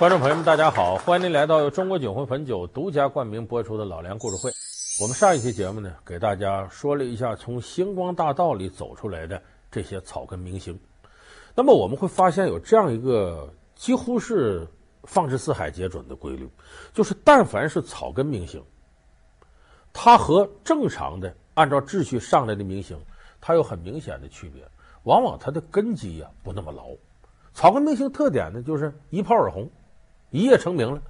观众朋友们，大家好，欢迎您来到由中国酒魂汾酒独家冠名播出的《老梁故事会》。我们上一期节目呢，给大家说了一下从星光大道里走出来的这些草根明星。那么我们会发现有这样一个几乎是放之四海皆准的规律，就是但凡是草根明星，他和正常的按照秩序上来的明星，他有很明显的区别，往往他的根基呀不那么牢。草根明星特点呢，就是一炮而红。一夜成名了，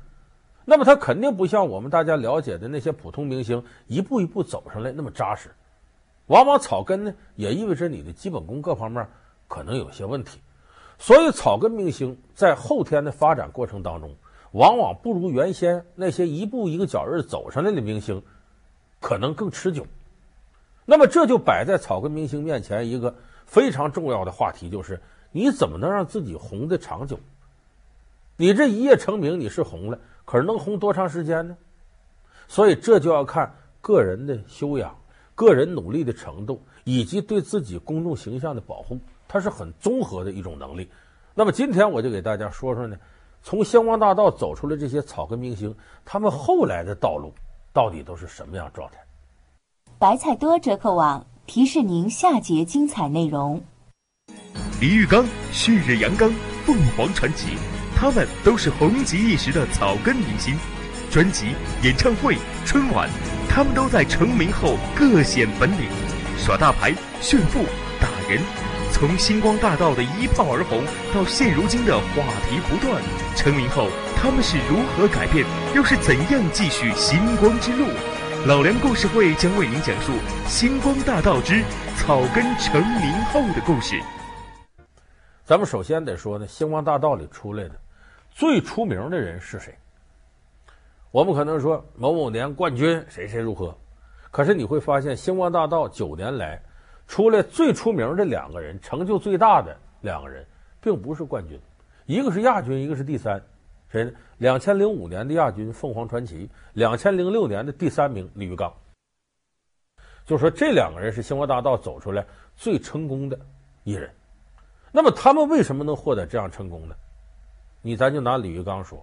那么他肯定不像我们大家了解的那些普通明星一步一步走上来那么扎实。往往草根呢，也意味着你的基本功各方面可能有些问题。所以，草根明星在后天的发展过程当中，往往不如原先那些一步一个脚印走上来的明星可能更持久。那么，这就摆在草根明星面前一个非常重要的话题，就是你怎么能让自己红的长久？你这一夜成名，你是红了，可是能红多长时间呢？所以这就要看个人的修养、个人努力的程度，以及对自己公众形象的保护，它是很综合的一种能力。那么今天我就给大家说说呢，从星光大道走出来这些草根明星，他们后来的道路到底都是什么样状态？白菜多折扣网提示您下节精彩内容：李玉刚、旭日阳刚、凤凰传奇。他们都是红极一时的草根明星，专辑、演唱会、春晚，他们都在成名后各显本领，耍大牌、炫富、打人。从星光大道的一炮而红到现如今的话题不断，成名后他们是如何改变，又是怎样继续星光之路？老梁故事会将为您讲述星光大道之草根成名后的故事。咱们首先得说呢，星光大道里出来的。最出名的人是谁？我们可能说某某年冠军谁谁如何，可是你会发现星光大道九年来出来最出名的两个人，成就最大的两个人，并不是冠军，一个是亚军，一个是第三，谁呢？两千零五年的亚军凤凰传奇，两千零六年的第三名李玉刚。就说这两个人是星光大道走出来最成功的艺人，那么他们为什么能获得这样成功呢？你咱就拿李玉刚说，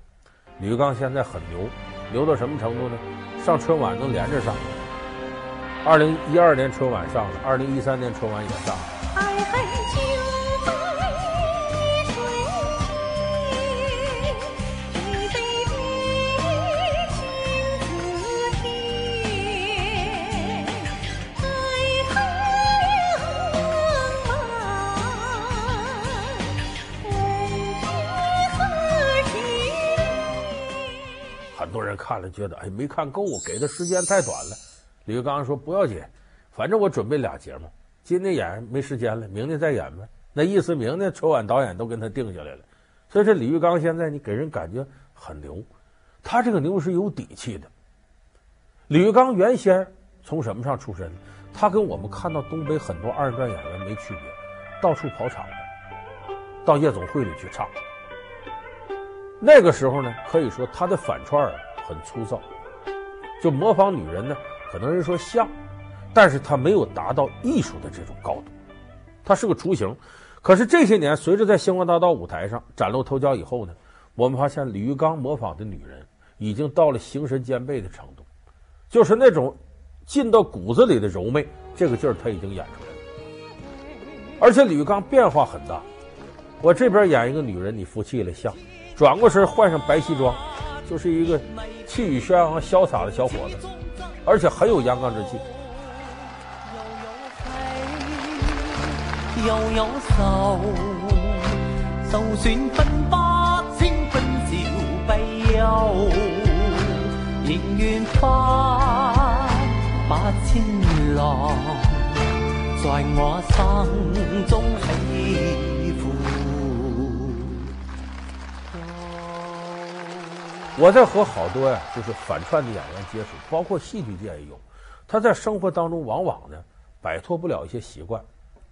李玉刚现在很牛，牛到什么程度呢？上春晚能连着上，二零一二年春晚上了，二零一三年春晚也上了。觉得哎没看够，给的时间太短了。李玉刚说不要紧，反正我准备俩节目，今天演没时间了，明天再演呗。那意思明天春晚导演都跟他定下来了。所以这李玉刚现在你给人感觉很牛，他这个牛是有底气的。李玉刚原先从什么上出身？他跟我们看到东北很多二人转演员没区别，到处跑场的，到夜总会里去唱。那个时候呢，可以说他的反串很粗糙，就模仿女人呢，可能人说像，但是他没有达到艺术的这种高度，他是个雏形。可是这些年，随着在星光大道舞台上崭露头角以后呢，我们发现李玉刚模仿的女人已经到了形神兼备的程度，就是那种进到骨子里的柔媚，这个劲儿他已经演出来了。而且李玉刚变化很大，我这边演一个女人，你服气了像，转过身换上白西装。就是一个气宇轩昂、潇洒的小伙子，而且很有阳刚之气。又有愁，就算分不清欢笑悲忧，仍愿发把千浪在我心中起。我在和好多呀，就是反串的演员接触，包括戏剧界也有。他在生活当中往往呢，摆脱不了一些习惯。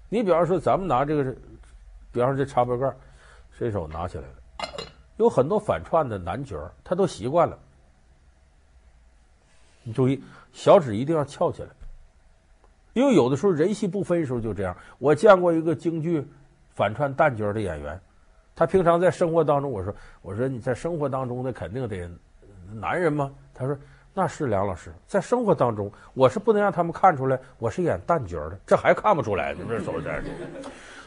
你比方说，咱们拿这个，比方说这茶杯盖，伸手拿起来了，有很多反串的男角，他都习惯了。你注意，小指一定要翘起来，因为有的时候人戏不分的时候就这样。我见过一个京剧反串旦角的演员，他平常在生活当中，我说我说你在生活当中那肯定得男人吗？他说那是梁老师，在生活当中我是不能让他们看出来我是演旦角的，这还看不出来呢，这手在这。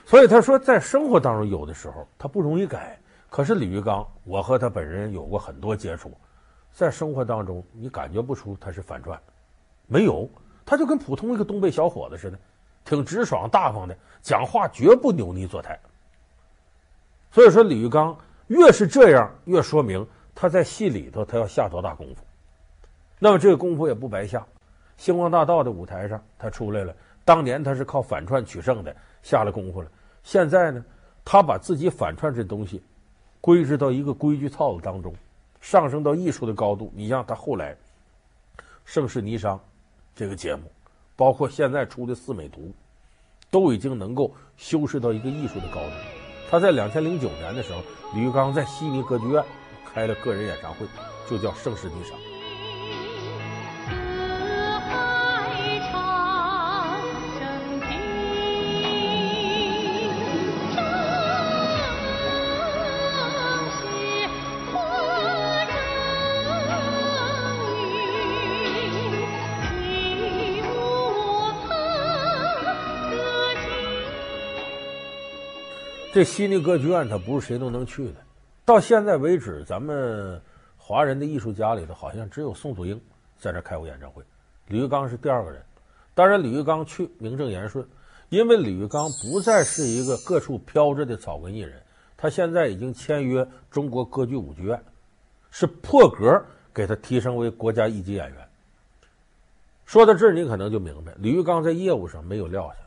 所以他说在生活当中有的时候他不容易改，可是李玉刚，我和他本人有过很多接触，在生活当中你感觉不出他是反串，没有，他就跟普通一个东北小伙子似的，挺直爽大方的，讲话绝不扭捏作态。所以说，李玉刚越是这样，越说明他在戏里头他要下多大功夫。那么这个功夫也不白下，星光大道的舞台上他出来了。当年他是靠反串取胜的，下了功夫了。现在呢，他把自己反串这东西归置到一个规矩套子当中，上升到艺术的高度。你像他后来《盛世霓裳》这个节目，包括现在出的《四美图》，都已经能够修饰到一个艺术的高度。他在两千零九年的时候，李玉刚在悉尼歌剧院开了个人演唱会，就叫《盛世霓裳》。这悉尼歌剧院，它不是谁都能去的。到现在为止，咱们华人的艺术家里头，好像只有宋祖英在这开过演唱会。李玉刚是第二个人。当然，李玉刚去名正言顺，因为李玉刚不再是一个各处飘着的草根艺人，他现在已经签约中国歌剧舞剧院，是破格给他提升为国家一级演员。说到这儿，你可能就明白，李玉刚在业务上没有撂下。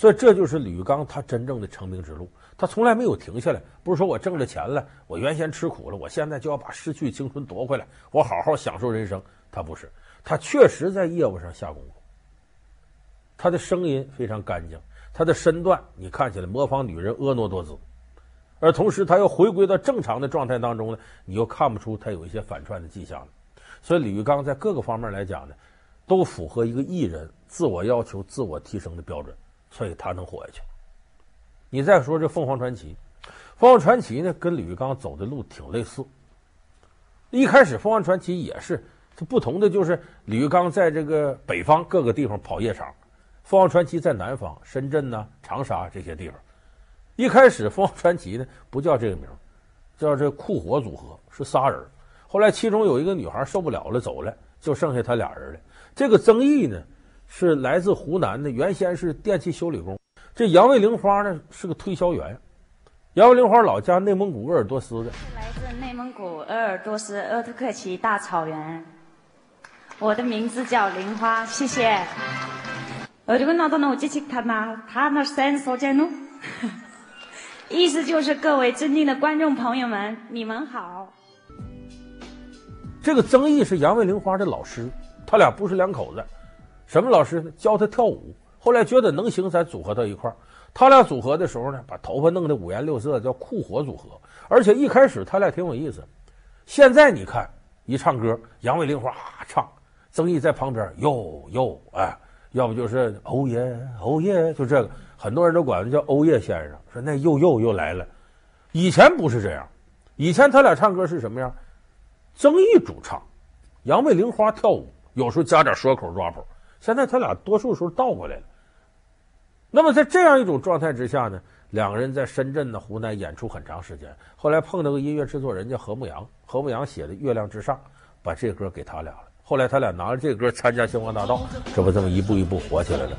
所以这就是李玉刚他真正的成名之路，他从来没有停下来。不是说我挣了钱了，我原先吃苦了，我现在就要把失去青春夺回来，我好好享受人生。他不是，他确实在业务上下功夫。他的声音非常干净，他的身段你看起来模仿女人婀娜多姿，而同时他又回归到正常的状态当中呢，你又看不出他有一些反串的迹象了。所以李玉刚在各个方面来讲呢，都符合一个艺人自我要求、自我提升的标准。所以他能活下去。你再说这凤凰传奇，凤凰传奇呢跟李玉刚走的路挺类似。一开始凤凰传奇也是，它不同的就是李玉刚在这个北方各个地方跑夜场，凤凰传奇在南方深圳呐、长沙这些地方。一开始凤凰传奇呢不叫这个名，叫这酷火组合，是仨人。后来其中有一个女孩受不了了走了，就剩下他俩人了。这个曾毅呢，是来自湖南的，原先是电器修理工。这杨卫玲花呢是个推销员。杨卫玲花老家内蒙古鄂尔多斯的。来自内蒙古鄂尔多斯鄂托克旗大草原。我的名字叫玲花，谢谢。意思就是各位尊敬的观众朋友们，你们好。这个曾毅是杨卫玲花的老师，他俩不是两口子。什么老师呢？教他跳舞，后来觉得能行，才组合到一块儿。他俩组合的时候呢，把头发弄得五颜六色，叫酷火组合。而且一开始他俩挺有意思。现在你看，一唱歌，杨卫玲花唱，曾毅在旁边哟哟，哎，要不就是欧耶欧耶，就这个，很多人都管他叫欧耶先生。说那又又又来了。以前不是这样，以前他俩唱歌是什么样？曾毅主唱，杨卫玲花跳舞，有时候加点说口 rap。现在他俩多数时候倒过来了。那么在这样一种状态之下呢，两个人在深圳的湖南演出很长时间。后来碰到个音乐制作人叫何牧阳，何牧阳写的《月亮之上》，把这歌给他俩了。后来他俩拿着这歌参加《星光大道》，这不这么一步一步火起来了。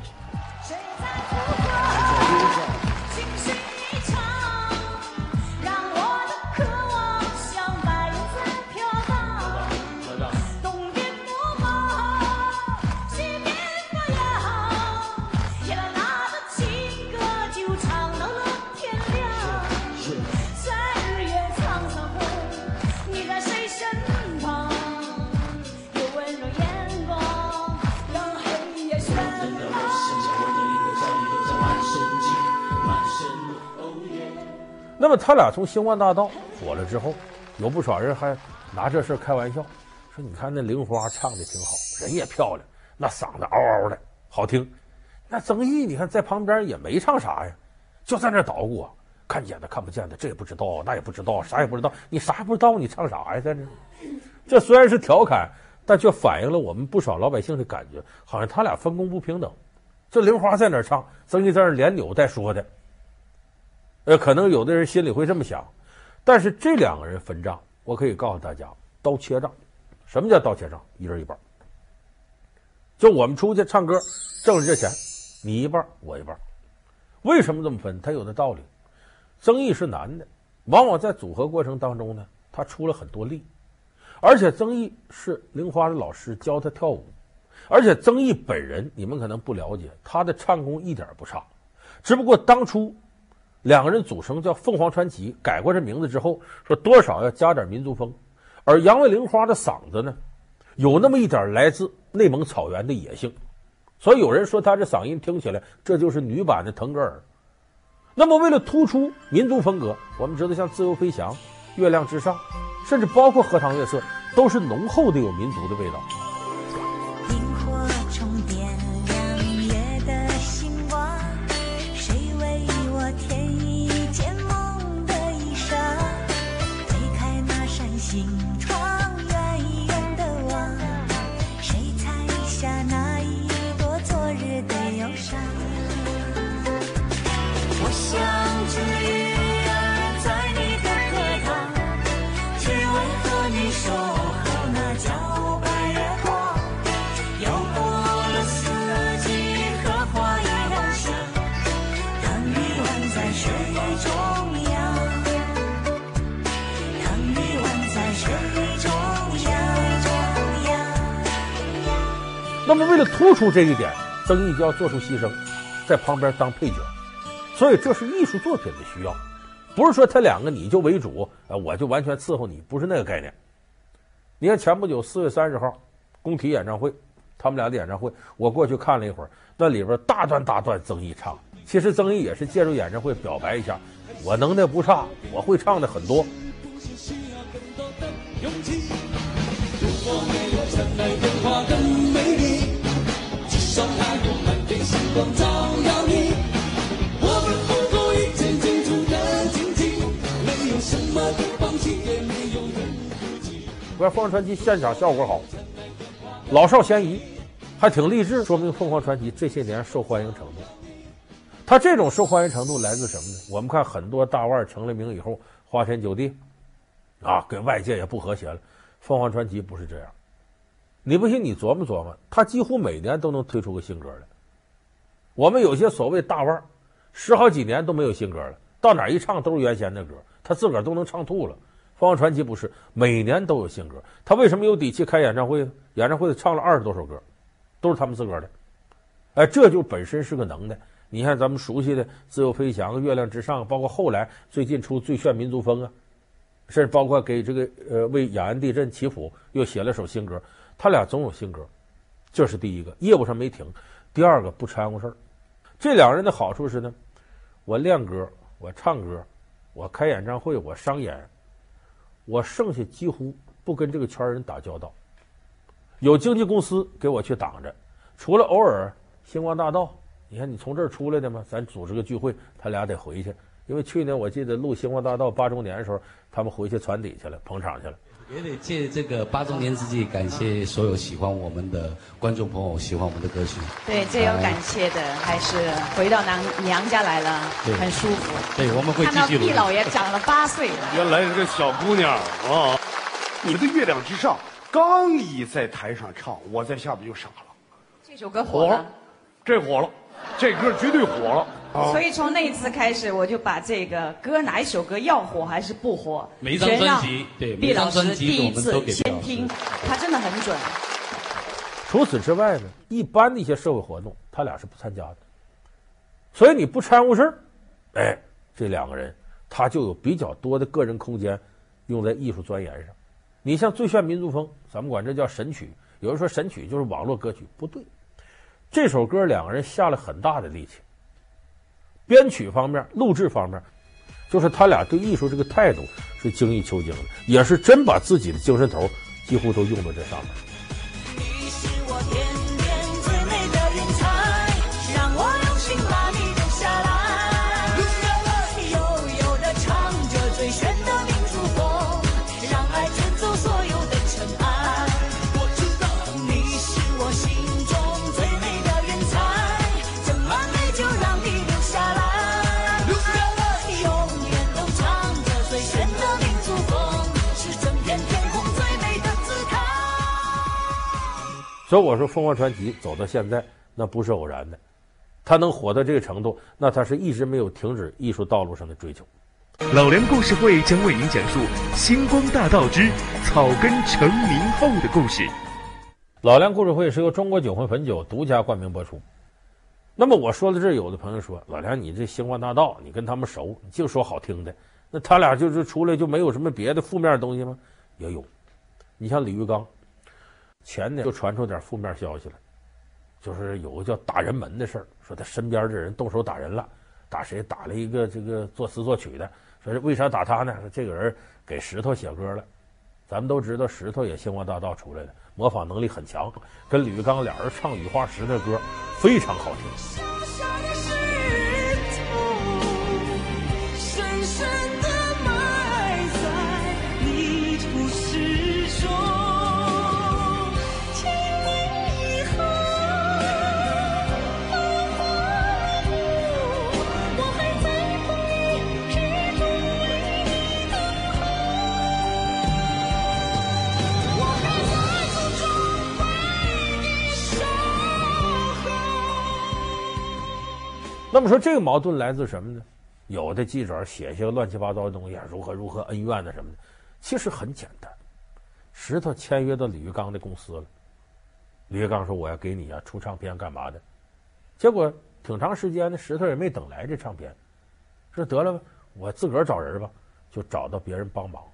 那么他俩从星光大道火了之后，有不少人还拿这事开玩笑，说你看那玲花唱的挺好，人也漂亮，那嗓子嗷嗷的好听。那曾毅你看在旁边也没唱啥呀，就在那捣鼓啊，看见的看不见的，这也不知道，那也不知道，啥也不知道。你啥也不知道，你唱啥呀？在这，这虽然是调侃，但却反映了我们不少老百姓的感觉，好像他俩分工不平等。这玲花在那儿唱，曾毅在那连扭带说的。呃，可能有的人心里会这么想，但是这两个人分账，我可以告诉大家，刀切账。什么叫刀切账？一人一半。就我们出去唱歌，挣了这钱，你一半，我一半。为什么这么分？他有的道理。曾毅是男的，往往在组合过程当中呢，他出了很多力，而且曾毅是玲花的老师，教他跳舞，而且曾毅本人你们可能不了解，他的唱功一点不差，只不过当初两个人组成叫凤凰传奇，改过这名字之后，说多少要加点民族风，而杨卫玲花的嗓子呢，有那么一点来自内蒙草原的野性。所以有人说她这嗓音听起来，这就是女版的腾格尔。那么为了突出民族风格，我们知道像《自由飞翔》《月亮之上》，甚至包括《荷塘月色》，都是浓厚的有民族的味道。那么，为了突出这一点，曾毅就要做出牺牲，在旁边当配角。所以，这是艺术作品的需要，不是说他两个你就为主，呃，我就完全伺候你，不是那个概念。你看，前不久四月三十号，工体演唱会，他们俩的演唱会，我过去看了一会儿，那里边大段大段曾毅唱。其实曾毅也是借助演唱会表白一下，我能耐不差，我会唱的很多。如果没有光照耀你我看凤凰传奇现场效果好，老少咸宜，还挺励志，说明凤凰传奇这些年受欢迎程度。他这种受欢迎程度来自什么呢？我们看很多大腕成了名以后，花天酒地，啊，跟外界也不和谐了。凤凰传奇不是这样，你不信你琢磨琢磨，他几乎每年都能推出个新歌来。我们有些所谓大腕儿，十好几年都没有新歌了，到哪一唱都是原先的歌，他自个儿都能唱吐了。凤凰传奇不是每年都有新歌，他为什么有底气开演唱会？演唱会唱了二十多首歌，都是他们自个儿的。哎，这就本身是个能耐。你看咱们熟悉的《自由飞翔》《月亮之上》，包括后来最近出《最炫民族风》啊，甚至包括给这个呃为雅安地震祈福又写了首新歌，他俩总有新歌，这是第一个，业务上没停。第二个不掺和事儿，这两人的好处是呢，我练歌，我唱歌，我开演唱会，我商演，我剩下几乎不跟这个圈人打交道，有经纪公司给我去挡着，除了偶尔星光大道，你看你从这儿出来的嘛，咱组织个聚会，他俩得回去，因为去年我记得录星光大道八周年的时候，他们回去船底去了，捧场去了。也得借这个八周年之际，感谢所有喜欢我们的观众朋友，喜欢我们的歌曲。对，最有感谢的还是回到娘娘家来了，很舒服。对，我们会继续。看到毕老爷长了八岁了。原来是个小姑娘啊！你们的《月亮之上》刚一在台上唱，我在下边就傻了。这首歌火了，火了，这火了，这歌绝对火了。所以从那一次开始，我就把这个歌哪一首歌要火还是不火，每一张专辑，对，毕老师第一次先听，他真的很准。除此之外呢，一般的一些社会活动，他俩是不参加的。所以你不掺和事儿，哎，这两个人他就有比较多的个人空间用在艺术钻研上。你像《最炫民族风》，咱们管这叫神曲，有人说神曲就是网络歌曲，不对，这首歌两个人下了很大的力气。编曲方面、录制方面，就是他俩对艺术这个态度是精益求精的，也是真把自己的精神头几乎都用到这上面。所以我说凤凰传奇走到现在，那不是偶然的，他能火到这个程度，那他是一直没有停止艺术道路上的追求。老梁故事会将为您讲述《星光大道之草根成名后的故事》。老梁故事会是由中国酒魂汾酒独家冠名播出。那么我说到这儿，有的朋友说：“老梁，你这星光大道，你跟他们熟，你就说好听的。那他俩就是出来就没有什么别的负面的东西吗？也有。你像李玉刚，前年就传出点负面消息了，就是有个叫打人门的事儿，说他身边这人动手打人了，打谁？打了一个这个作词作曲的。说是为啥打他呢？说这个人给石头写歌了。咱们都知道石头也星光大道出来的，模仿能力很强，跟李玉刚俩人唱《雨花石》的歌。”非常好听。那么说这个矛盾来自什么呢？有的记者写些乱七八糟的东西啊，如何如何恩怨的什么的，其实很简单。石头签约到李玉刚的公司了，李玉刚说我要给你啊出唱片干嘛的，结果挺长时间的石头也没等来这唱片，说得了吧，我自个儿找人吧，就找到别人帮忙。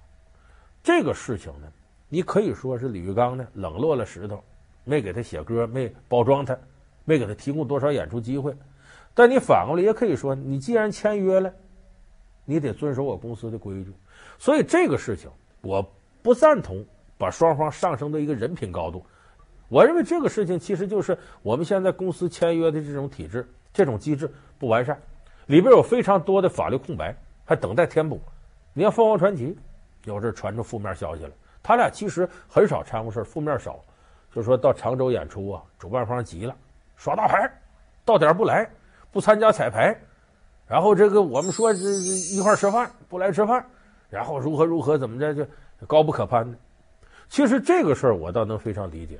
这个事情呢，你可以说是李玉刚呢冷落了石头，没给他写歌，没包装他，没给他提供多少演出机会。但你反过来也可以说，你既然签约了，你得遵守我公司的规矩。所以这个事情我不赞同把双方上升到一个人品高度。我认为这个事情其实就是我们现在公司签约的这种体制、这种机制不完善，里边有非常多的法律空白，还等待填补。你看凤凰传奇有这传出负面消息了，他俩其实很少掺和事负面少，就说到常州演出啊，主办方急了，耍大牌，到点不来。不参加彩排，然后这个我们说这一块吃饭，不来吃饭，然后如何如何怎么着就高不可攀的。其实这个事儿我倒能非常理解。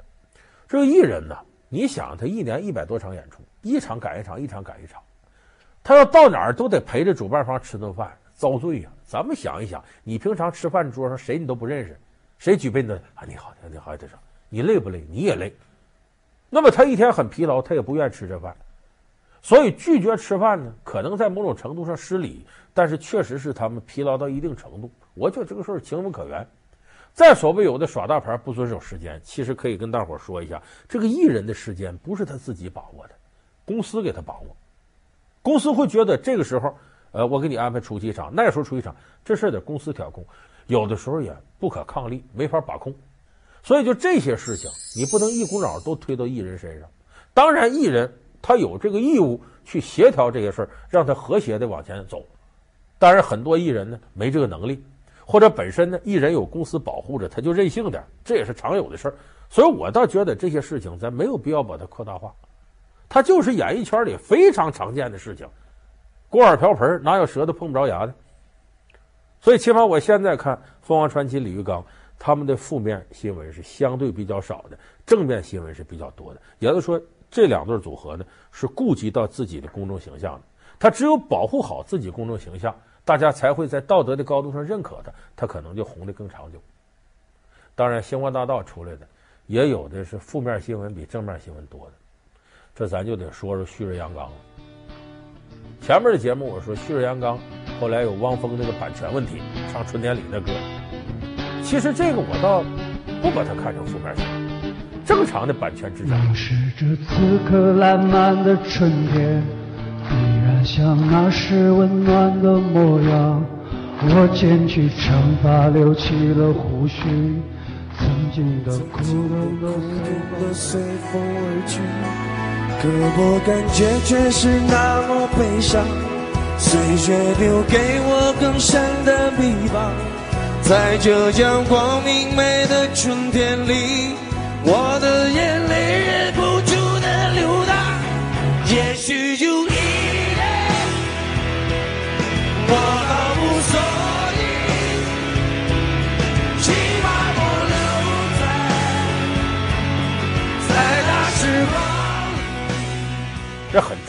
这个艺人呢，你想他一年一百多场演出，一场赶一场，一场赶一场，他要到哪儿都得陪着主办方吃顿饭，遭罪呀。咱们想一想，你平常吃饭桌上谁你都不认识，谁举杯的啊？你好，你好，这是你累不累？你也累。那么他一天很疲劳，他也不愿意吃这饭。所以拒绝吃饭呢，可能在某种程度上失礼，但是确实是他们疲劳到一定程度。我觉得这个事儿情有可原。再所谓有的耍大牌不遵守时间，其实可以跟大伙说一下，这个艺人的时间不是他自己把握的，公司给他把握。公司会觉得这个时候，呃，我给你安排出一场，那时候出一场，这事儿得公司调控，有的时候也不可抗力，没法把控。所以就这些事情，你不能一股脑都推到艺人身上。当然，艺人。他有这个义务去协调这些事儿，让他和谐的往前走。当然，很多艺人呢没这个能力，或者本身呢艺人有公司保护着，他就任性点，这也是常有的事儿。所以我倒觉得这些事情咱没有必要把它扩大化，它就是演艺圈里非常常见的事情。锅碗瓢盆哪有舌头碰不着牙的？所以起码我现在看凤凰传奇、李玉刚他们的负面新闻是相对比较少的，正面新闻是比较多的。也就是说。这两对组合呢，是顾及到自己的公众形象的。他只有保护好自己公众形象，大家才会在道德的高度上认可他，他可能就红得更长久。当然，星光大道出来的也有的是负面新闻比正面新闻多的，这咱就得说说旭日阳刚了。前面的节目我说旭日阳刚，后来有汪峰那个版权问题，唱春天里的歌，其实这个我倒不把它看成负面新闻。正常的版权之下，凝视着此刻烂漫的春天，依然像那时温暖的模样。我剪去长发，留起了胡须，曾经的苦痛都随风而去，可我感觉却是那么悲伤。岁月留给我更深的迷茫，在这样光明媚的春天里。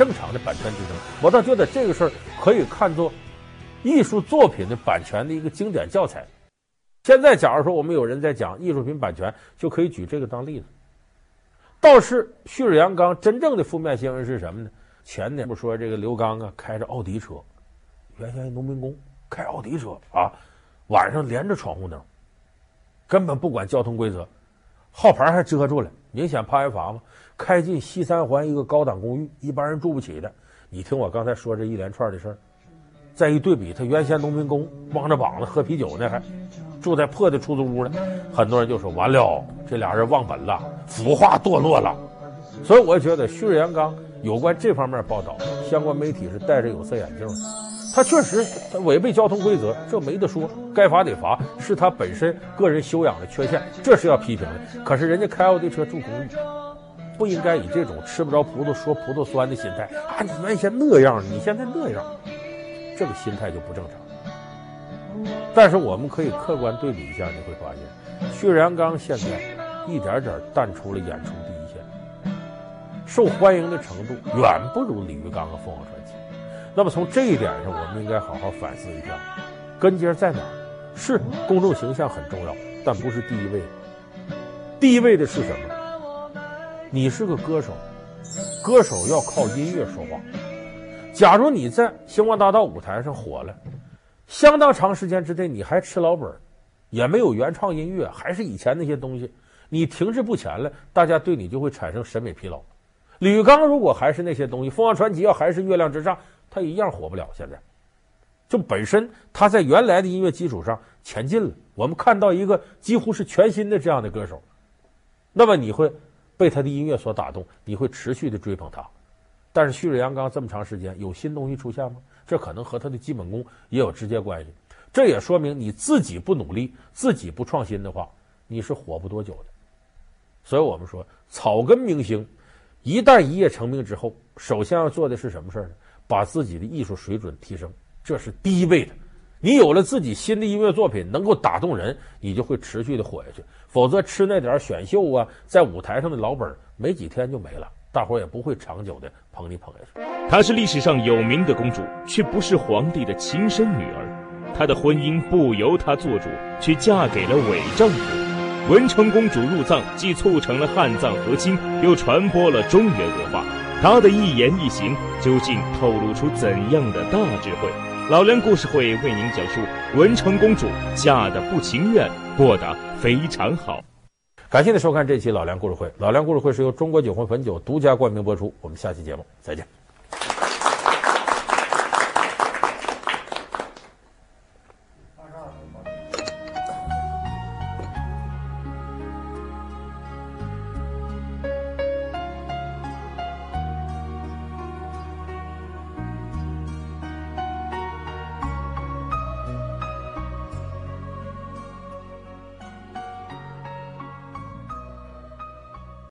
正常的版权之争。我倒觉得这个事儿可以看作艺术作品的版权的一个经典教材。现在，假如说我们有人在讲艺术品版权，就可以举这个当例子。倒是旭日阳刚真正的负面新闻是什么呢？前年不说这个刘刚啊，开着奥迪车，原先农民工开奥迪车啊，晚上连着闯红灯，根本不管交通规则，号牌还遮住了，明显怕挨罚嘛。开进西三环一个高档公寓，一般人住不起的。你听我刚才说这一连串的事儿，再一对比，他原先农民工光着膀子喝啤酒呢，还。住在破的出租屋呢，很多人就说完了，这俩人忘本了，腐化堕落了。所以我觉得旭日阳刚有关这方面报道，相关媒体是戴着有色眼镜的。他确实他违背交通规则，这没得说，该罚得罚，是他本身个人修养的缺陷，这是要批评的。可是人家开奥迪车住公寓，不应该以这种吃不着葡萄说葡萄酸的心态啊！你原先那样，你现在那样，这个心态就不正常。但是我们可以客观对比一下，你会发现，旭日阳刚现在一点点淡出了演出第一线，受欢迎的程度远不如李玉刚和凤凰传奇。那么从这一点上，我们应该好好反思一下，根结在哪？是公众形象很重要，但不是第一位。第一位的是什么？你是个歌手，歌手要靠音乐说话。假如你在星光大道舞台上火了。相当长时间之内，你还吃老本，也没有原创音乐，还是以前那些东西，你停滞不前了，大家对你就会产生审美疲劳。李玉刚如果还是那些东西，凤凰传奇要还是月亮之上，他一样火不了。现在，就本身他在原来的音乐基础上前进了，我们看到一个几乎是全新的这样的歌手，那么你会被他的音乐所打动，你会持续的追捧他。但是旭日阳刚这么长时间有新东西出现吗？这可能和他的基本功也有直接关系。这也说明你自己不努力、自己不创新的话，你是火不多久的。所以我们说，草根明星一旦一夜成名之后，首先要做的是什么事呢？把自己的艺术水准提升，这是第一位的。你有了自己新的音乐作品能够打动人，你就会持续的火下去。否则吃那点选秀啊，在舞台上的老本，没几天就没了。大伙儿也不会长久的捧你捧下去。她是历史上有名的公主，却不是皇帝的亲生女儿。她的婚姻不由她做主，却嫁给了伪丈夫。文成公主入藏，既促成了汉藏和亲，又传播了中原文化。他的一言一行，究竟透露出怎样的大智慧？老梁故事会为您讲述文成公主嫁的不情愿，过得非常好。感谢您收看这期老梁故事会。老梁故事会是由中国酒魂汾酒独家冠名播出。我们下期节目再见。